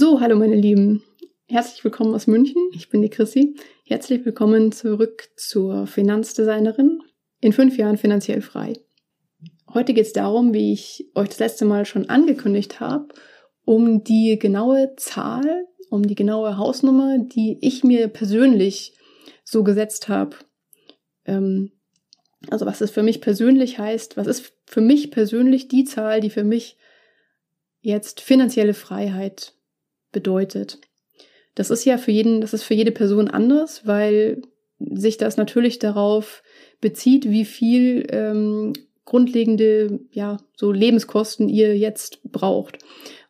So, hallo meine Lieben. Herzlich willkommen aus München. Ich bin die Chrissy. Herzlich willkommen zurück zur Finanzdesignerin. In fünf Jahren finanziell frei. Heute geht es darum, wie ich euch das letzte Mal schon angekündigt habe, um die genaue Zahl, um die genaue Hausnummer, die ich mir persönlich so gesetzt habe. Ähm, also was es für mich persönlich heißt, was ist für mich persönlich die Zahl, die für mich jetzt finanzielle Freiheit bedeutet. Das ist ja für jeden, das ist für jede Person anders, weil sich das natürlich darauf bezieht, wie viel ähm, grundlegende, ja, so Lebenskosten ihr jetzt braucht.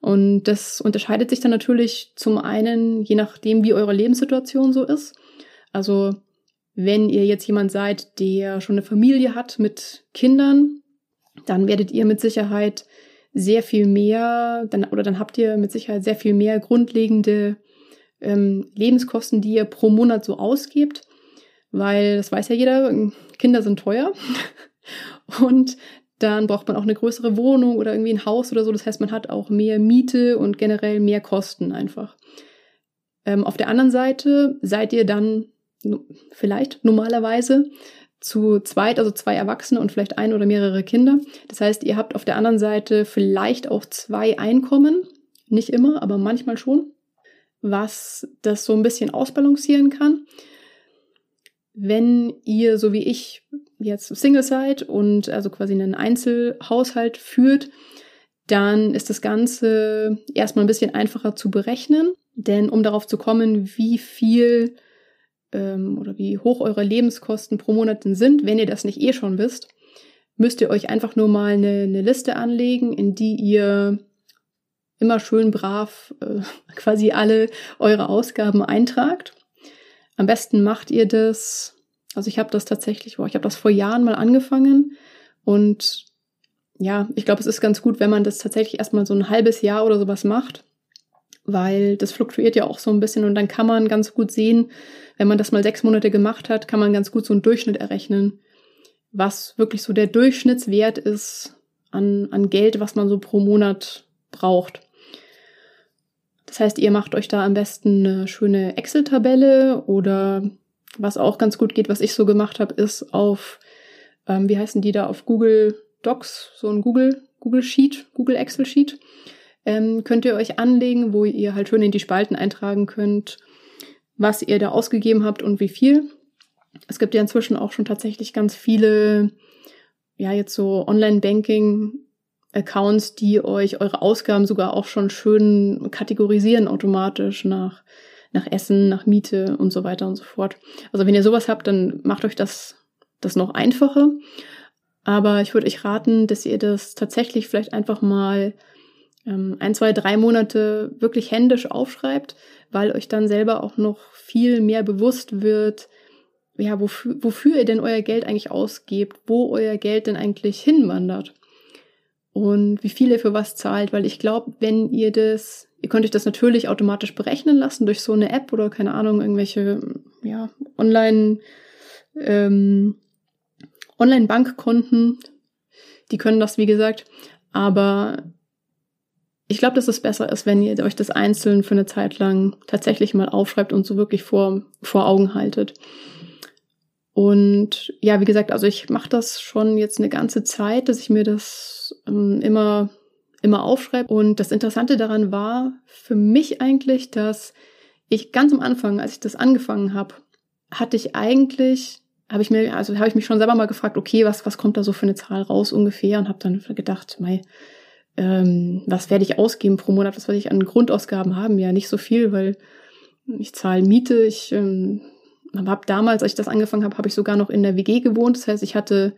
Und das unterscheidet sich dann natürlich zum einen, je nachdem, wie eure Lebenssituation so ist. Also, wenn ihr jetzt jemand seid, der schon eine Familie hat mit Kindern, dann werdet ihr mit Sicherheit sehr viel mehr, dann, oder dann habt ihr mit Sicherheit sehr viel mehr grundlegende ähm, Lebenskosten, die ihr pro Monat so ausgebt, weil das weiß ja jeder, Kinder sind teuer und dann braucht man auch eine größere Wohnung oder irgendwie ein Haus oder so. Das heißt, man hat auch mehr Miete und generell mehr Kosten einfach. Ähm, auf der anderen Seite seid ihr dann vielleicht normalerweise zu zweit, also zwei Erwachsene und vielleicht ein oder mehrere Kinder. Das heißt, ihr habt auf der anderen Seite vielleicht auch zwei Einkommen. Nicht immer, aber manchmal schon. Was das so ein bisschen ausbalancieren kann. Wenn ihr, so wie ich, jetzt Single seid und also quasi einen Einzelhaushalt führt, dann ist das Ganze erstmal ein bisschen einfacher zu berechnen. Denn um darauf zu kommen, wie viel ähm, oder wie hoch eure Lebenskosten pro Monat sind, wenn ihr das nicht eh schon wisst, müsst ihr euch einfach nur mal eine, eine Liste anlegen, in die ihr immer schön brav äh, quasi alle eure Ausgaben eintragt. Am besten macht ihr das, also ich habe das tatsächlich, boah, ich habe das vor Jahren mal angefangen und ja, ich glaube, es ist ganz gut, wenn man das tatsächlich erstmal so ein halbes Jahr oder sowas macht weil das fluktuiert ja auch so ein bisschen und dann kann man ganz gut sehen, wenn man das mal sechs Monate gemacht hat, kann man ganz gut so einen Durchschnitt errechnen, was wirklich so der Durchschnittswert ist an, an Geld, was man so pro Monat braucht. Das heißt, ihr macht euch da am besten eine schöne Excel-Tabelle oder was auch ganz gut geht, was ich so gemacht habe, ist auf, ähm, wie heißen die da, auf Google Docs, so ein Google, Google Sheet, Google Excel Sheet ähm, könnt ihr euch anlegen, wo ihr halt schön in die Spalten eintragen könnt, was ihr da ausgegeben habt und wie viel. Es gibt ja inzwischen auch schon tatsächlich ganz viele, ja, jetzt so Online-Banking Accounts, die euch eure Ausgaben sogar auch schon schön kategorisieren automatisch nach, nach Essen, nach Miete und so weiter und so fort. Also wenn ihr sowas habt, dann macht euch das, das noch einfacher. Aber ich würde euch raten, dass ihr das tatsächlich vielleicht einfach mal ein, zwei, drei Monate wirklich händisch aufschreibt, weil euch dann selber auch noch viel mehr bewusst wird, ja, wofür, wofür ihr denn euer Geld eigentlich ausgebt, wo euer Geld denn eigentlich hinwandert und wie viel ihr für was zahlt, weil ich glaube, wenn ihr das, ihr könnt euch das natürlich automatisch berechnen lassen durch so eine App oder keine Ahnung, irgendwelche, ja, Online, ähm, Online-Bankkonten, die können das, wie gesagt, aber ich glaube, dass es besser ist, wenn ihr euch das einzeln für eine Zeit lang tatsächlich mal aufschreibt und so wirklich vor, vor Augen haltet. Und ja, wie gesagt, also ich mache das schon jetzt eine ganze Zeit, dass ich mir das ähm, immer, immer aufschreibe. Und das Interessante daran war für mich eigentlich, dass ich ganz am Anfang, als ich das angefangen habe, hatte ich eigentlich, habe ich mir, also habe ich mich schon selber mal gefragt, okay, was, was kommt da so für eine Zahl raus ungefähr? Und habe dann gedacht, mei, ähm, was werde ich ausgeben pro Monat, was werde ich an Grundausgaben haben? Ja, nicht so viel, weil ich zahle Miete. Ich ähm, habe damals, als ich das angefangen habe, habe ich sogar noch in der WG gewohnt. Das heißt, ich hatte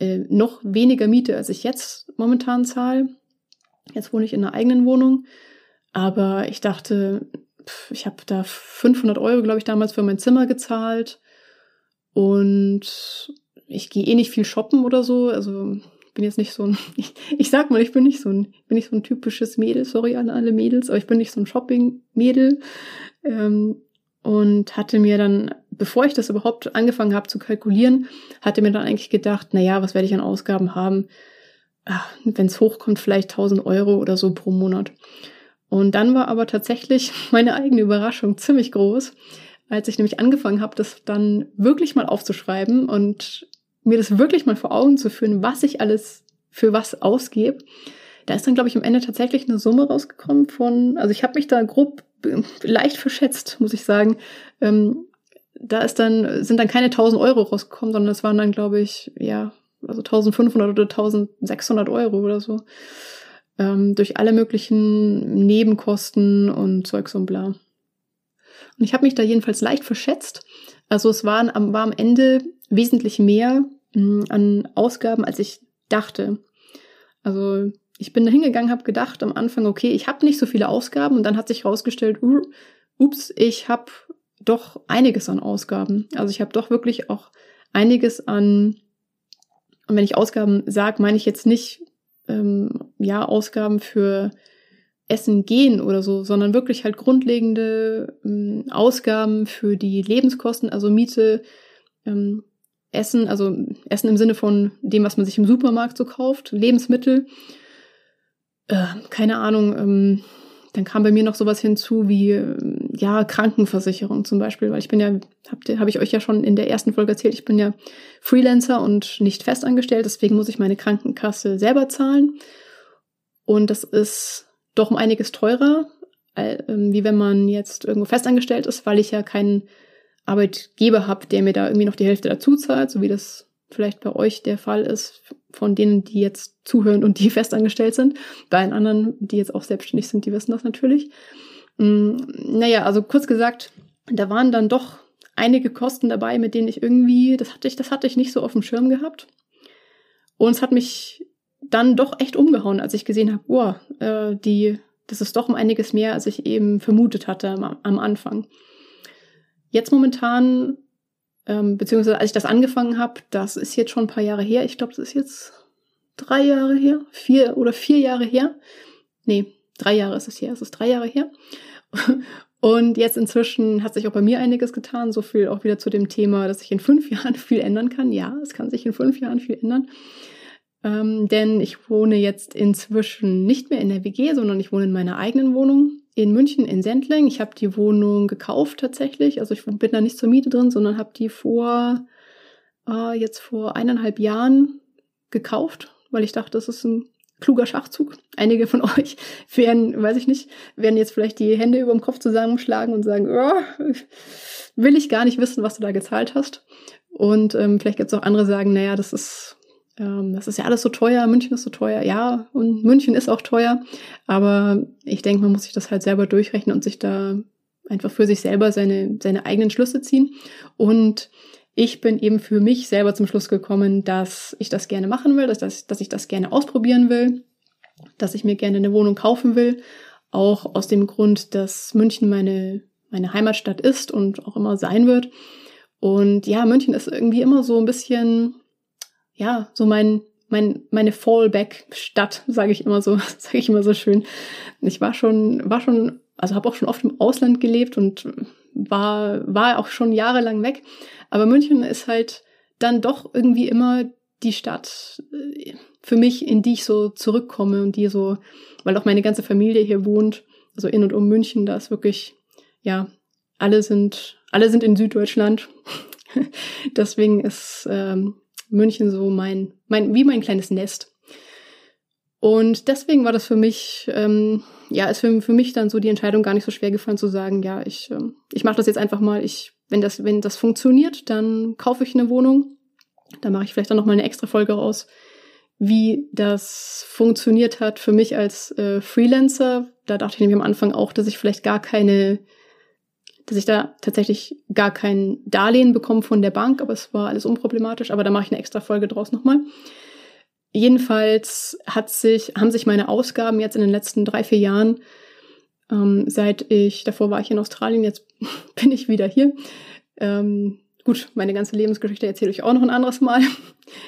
äh, noch weniger Miete, als ich jetzt momentan zahle. Jetzt wohne ich in einer eigenen Wohnung. Aber ich dachte, pff, ich habe da 500 Euro, glaube ich, damals für mein Zimmer gezahlt. Und ich gehe eh nicht viel shoppen oder so. Also bin jetzt nicht so ein, ich, ich sag mal, ich bin nicht so ein, bin nicht so ein typisches Mädel, sorry an alle Mädels, aber ich bin nicht so ein Shopping-Mädel. Ähm, und hatte mir dann, bevor ich das überhaupt angefangen habe zu kalkulieren, hatte mir dann eigentlich gedacht, na ja, was werde ich an Ausgaben haben? Wenn es hochkommt, vielleicht 1000 Euro oder so pro Monat. Und dann war aber tatsächlich meine eigene Überraschung ziemlich groß, als ich nämlich angefangen habe, das dann wirklich mal aufzuschreiben und mir das wirklich mal vor Augen zu führen, was ich alles für was ausgebe. Da ist dann, glaube ich, am Ende tatsächlich eine Summe rausgekommen von, also ich habe mich da grob leicht verschätzt, muss ich sagen. Ähm, da ist dann, sind dann keine 1000 Euro rausgekommen, sondern es waren dann, glaube ich, ja, also 1500 oder 1600 Euro oder so. Ähm, durch alle möglichen Nebenkosten und Zeugs und bla. Und ich habe mich da jedenfalls leicht verschätzt. Also es waren am, war am Ende wesentlich mehr an Ausgaben, als ich dachte. Also ich bin da hingegangen, habe gedacht am Anfang, okay, ich habe nicht so viele Ausgaben und dann hat sich herausgestellt, ups, ich habe doch einiges an Ausgaben. Also ich habe doch wirklich auch einiges an, und wenn ich Ausgaben sage, meine ich jetzt nicht, ähm, ja, Ausgaben für Essen gehen oder so, sondern wirklich halt grundlegende ähm, Ausgaben für die Lebenskosten, also Miete, ähm, Essen, also Essen im Sinne von dem, was man sich im Supermarkt so kauft, Lebensmittel, äh, keine Ahnung, ähm, dann kam bei mir noch sowas hinzu wie ähm, ja Krankenversicherung zum Beispiel, weil ich bin ja, habe hab ich euch ja schon in der ersten Folge erzählt, ich bin ja Freelancer und nicht festangestellt, deswegen muss ich meine Krankenkasse selber zahlen. Und das ist doch um einiges teurer, äh, wie wenn man jetzt irgendwo festangestellt ist, weil ich ja keinen Arbeitgeber habe, der mir da irgendwie noch die Hälfte dazu zahlt, so wie das vielleicht bei euch der Fall ist, von denen, die jetzt zuhören und die festangestellt sind. Bei allen anderen, die jetzt auch selbstständig sind, die wissen das natürlich. Mm, naja, also kurz gesagt, da waren dann doch einige Kosten dabei, mit denen ich irgendwie, das hatte ich, das hatte ich nicht so auf dem Schirm gehabt. Und es hat mich dann doch echt umgehauen, als ich gesehen habe, boah, äh, die, das ist doch um einiges mehr, als ich eben vermutet hatte am, am Anfang. Jetzt momentan ähm, beziehungsweise als ich das angefangen habe, das ist jetzt schon ein paar Jahre her. Ich glaube, das ist jetzt drei Jahre her, vier oder vier Jahre her. Nee, drei Jahre ist es her. Es ist drei Jahre her. Und jetzt inzwischen hat sich auch bei mir einiges getan. So viel auch wieder zu dem Thema, dass sich in fünf Jahren viel ändern kann. Ja, es kann sich in fünf Jahren viel ändern. Ähm, denn ich wohne jetzt inzwischen nicht mehr in der WG, sondern ich wohne in meiner eigenen Wohnung in München in Sendling. Ich habe die Wohnung gekauft tatsächlich. Also ich bin da nicht zur Miete drin, sondern habe die vor äh, jetzt vor eineinhalb Jahren gekauft, weil ich dachte, das ist ein kluger Schachzug. Einige von euch werden, weiß ich nicht, werden jetzt vielleicht die Hände über dem Kopf zusammenschlagen und sagen, oh, will ich gar nicht wissen, was du da gezahlt hast. Und ähm, vielleicht gibt es auch andere, sagen, naja, das ist ähm, das ist ja alles so teuer, München ist so teuer, ja, und München ist auch teuer, aber ich denke, man muss sich das halt selber durchrechnen und sich da einfach für sich selber seine, seine eigenen Schlüsse ziehen. Und ich bin eben für mich selber zum Schluss gekommen, dass ich das gerne machen will, dass, dass, ich das gerne ausprobieren will, dass ich mir gerne eine Wohnung kaufen will. Auch aus dem Grund, dass München meine, meine Heimatstadt ist und auch immer sein wird. Und ja, München ist irgendwie immer so ein bisschen ja, so mein, mein, meine Fallback-Stadt, sage ich immer so, sage ich immer so schön. Ich war schon, war schon, also habe auch schon oft im Ausland gelebt und war, war auch schon jahrelang weg. Aber München ist halt dann doch irgendwie immer die Stadt äh, für mich, in die ich so zurückkomme und die so, weil auch meine ganze Familie hier wohnt, also in und um München, da ist wirklich, ja, alle sind, alle sind in Süddeutschland. Deswegen ist ähm, München so mein, mein, wie mein kleines Nest. Und deswegen war das für mich, ähm, ja, ist für, für mich dann so die Entscheidung gar nicht so schwer gefallen zu sagen, ja, ich, ähm, ich mache das jetzt einfach mal. Ich, wenn das, wenn das funktioniert, dann kaufe ich eine Wohnung. Da mache ich vielleicht dann noch mal eine extra Folge raus, wie das funktioniert hat für mich als äh, Freelancer. Da dachte ich nämlich am Anfang auch, dass ich vielleicht gar keine dass ich da tatsächlich gar kein Darlehen bekomme von der Bank, aber es war alles unproblematisch. Aber da mache ich eine extra Folge draus nochmal. Jedenfalls hat sich, haben sich meine Ausgaben jetzt in den letzten drei, vier Jahren, ähm, seit ich, davor war ich in Australien, jetzt bin ich wieder hier. Ähm, gut, meine ganze Lebensgeschichte erzähle ich auch noch ein anderes Mal.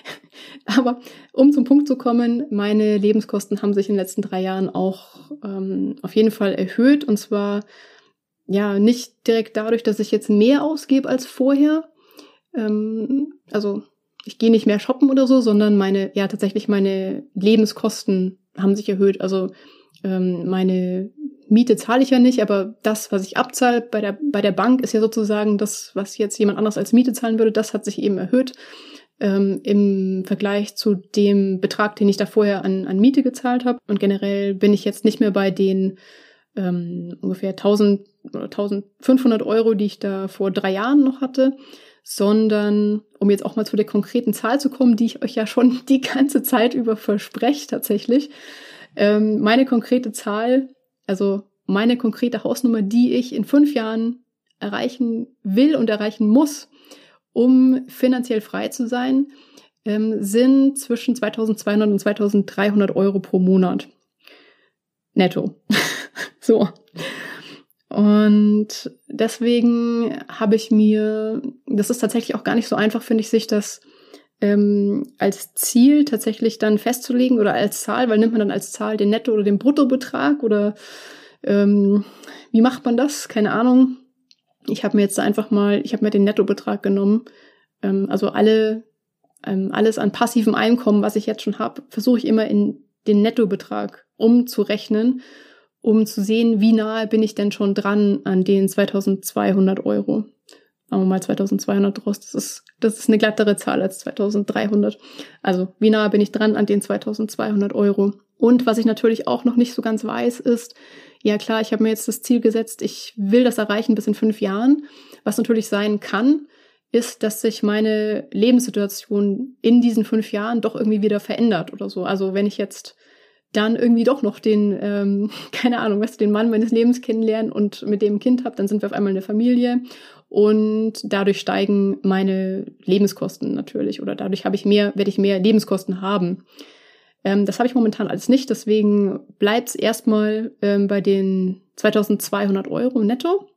Aber um zum Punkt zu kommen, meine Lebenskosten haben sich in den letzten drei Jahren auch ähm, auf jeden Fall erhöht. Und zwar ja, nicht direkt dadurch, dass ich jetzt mehr ausgebe als vorher. Ähm, also ich gehe nicht mehr shoppen oder so, sondern meine, ja, tatsächlich meine Lebenskosten haben sich erhöht. Also ähm, meine Miete zahle ich ja nicht, aber das, was ich abzahle bei der, bei der Bank, ist ja sozusagen das, was jetzt jemand anders als Miete zahlen würde, das hat sich eben erhöht ähm, im Vergleich zu dem Betrag, den ich da vorher an, an Miete gezahlt habe. Und generell bin ich jetzt nicht mehr bei den ähm, ungefähr 1000 oder 1500 Euro, die ich da vor drei Jahren noch hatte, sondern um jetzt auch mal zu der konkreten Zahl zu kommen, die ich euch ja schon die ganze Zeit über verspreche tatsächlich. Ähm, meine konkrete Zahl, also meine konkrete Hausnummer, die ich in fünf Jahren erreichen will und erreichen muss, um finanziell frei zu sein, ähm, sind zwischen 2200 und 2300 Euro pro Monat. Netto. so. Und deswegen habe ich mir, das ist tatsächlich auch gar nicht so einfach, finde ich, sich das ähm, als Ziel tatsächlich dann festzulegen oder als Zahl, weil nimmt man dann als Zahl den Netto- oder den Bruttobetrag oder ähm, wie macht man das? Keine Ahnung. Ich habe mir jetzt einfach mal, ich habe mir den Nettobetrag genommen. Ähm, also alle, ähm, alles an passivem Einkommen, was ich jetzt schon habe, versuche ich immer in den Nettobetrag umzurechnen um zu sehen, wie nahe bin ich denn schon dran an den 2200 Euro. Machen wir mal 2200 draus. Das ist, das ist eine glattere Zahl als 2300. Also, wie nahe bin ich dran an den 2200 Euro? Und was ich natürlich auch noch nicht so ganz weiß, ist, ja klar, ich habe mir jetzt das Ziel gesetzt, ich will das erreichen bis in fünf Jahren. Was natürlich sein kann, ist, dass sich meine Lebenssituation in diesen fünf Jahren doch irgendwie wieder verändert oder so. Also wenn ich jetzt dann irgendwie doch noch den, ähm, keine Ahnung, was den Mann meines Lebens kennenlernen und mit dem Kind habe, dann sind wir auf einmal eine Familie und dadurch steigen meine Lebenskosten natürlich oder dadurch habe ich mehr, werde ich mehr Lebenskosten haben. Ähm, das habe ich momentan alles nicht, deswegen bleibt es erstmal ähm, bei den 2200 Euro netto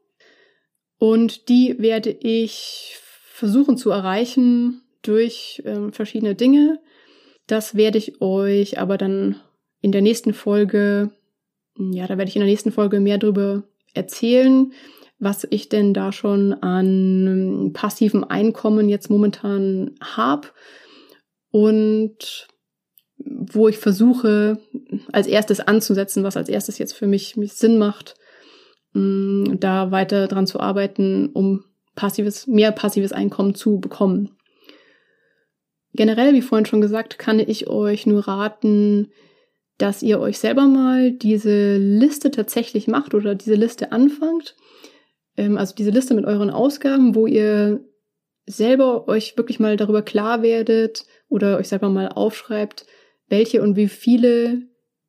und die werde ich versuchen zu erreichen durch ähm, verschiedene Dinge. Das werde ich euch aber dann in der nächsten Folge, ja, da werde ich in der nächsten Folge mehr darüber erzählen, was ich denn da schon an passivem Einkommen jetzt momentan habe und wo ich versuche, als erstes anzusetzen, was als erstes jetzt für mich, Sinn macht, mm, da weiter dran zu arbeiten, um passives, mehr passives Einkommen zu bekommen. Generell, wie vorhin schon gesagt, kann ich euch nur raten, dass ihr euch selber mal diese Liste tatsächlich macht oder diese Liste anfangt. Ähm, also diese Liste mit euren Ausgaben, wo ihr selber euch wirklich mal darüber klar werdet oder euch selber mal aufschreibt, welche und wie viele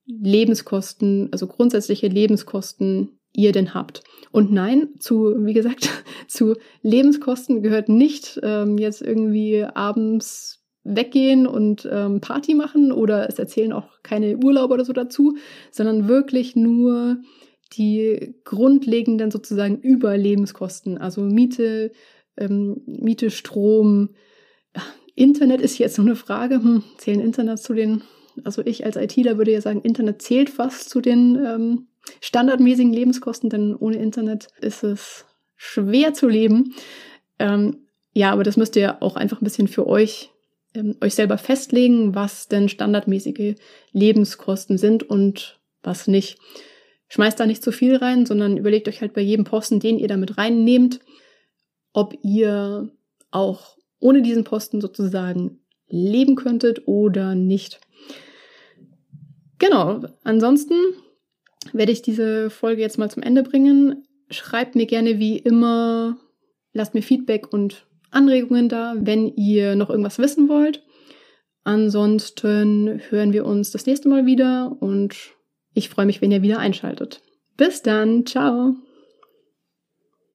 Lebenskosten, also grundsätzliche Lebenskosten ihr denn habt. Und nein, zu, wie gesagt, zu Lebenskosten gehört nicht ähm, jetzt irgendwie abends weggehen und ähm, Party machen oder es erzählen auch keine Urlauber oder so dazu, sondern wirklich nur die grundlegenden sozusagen Überlebenskosten, also Miete, ähm, Miete, Strom, Internet ist jetzt so eine Frage, hm, zählen Internet zu den, also ich als ITler würde ja sagen, Internet zählt fast zu den ähm, standardmäßigen Lebenskosten, denn ohne Internet ist es schwer zu leben. Ähm, ja, aber das müsst ihr auch einfach ein bisschen für euch ähm, euch selber festlegen, was denn standardmäßige Lebenskosten sind und was nicht. Schmeißt da nicht zu viel rein, sondern überlegt euch halt bei jedem Posten, den ihr damit reinnehmt, ob ihr auch ohne diesen Posten sozusagen leben könntet oder nicht. Genau, ansonsten werde ich diese Folge jetzt mal zum Ende bringen. Schreibt mir gerne wie immer, lasst mir Feedback und Anregungen da, wenn ihr noch irgendwas wissen wollt. Ansonsten hören wir uns das nächste Mal wieder und ich freue mich, wenn ihr wieder einschaltet. Bis dann, ciao!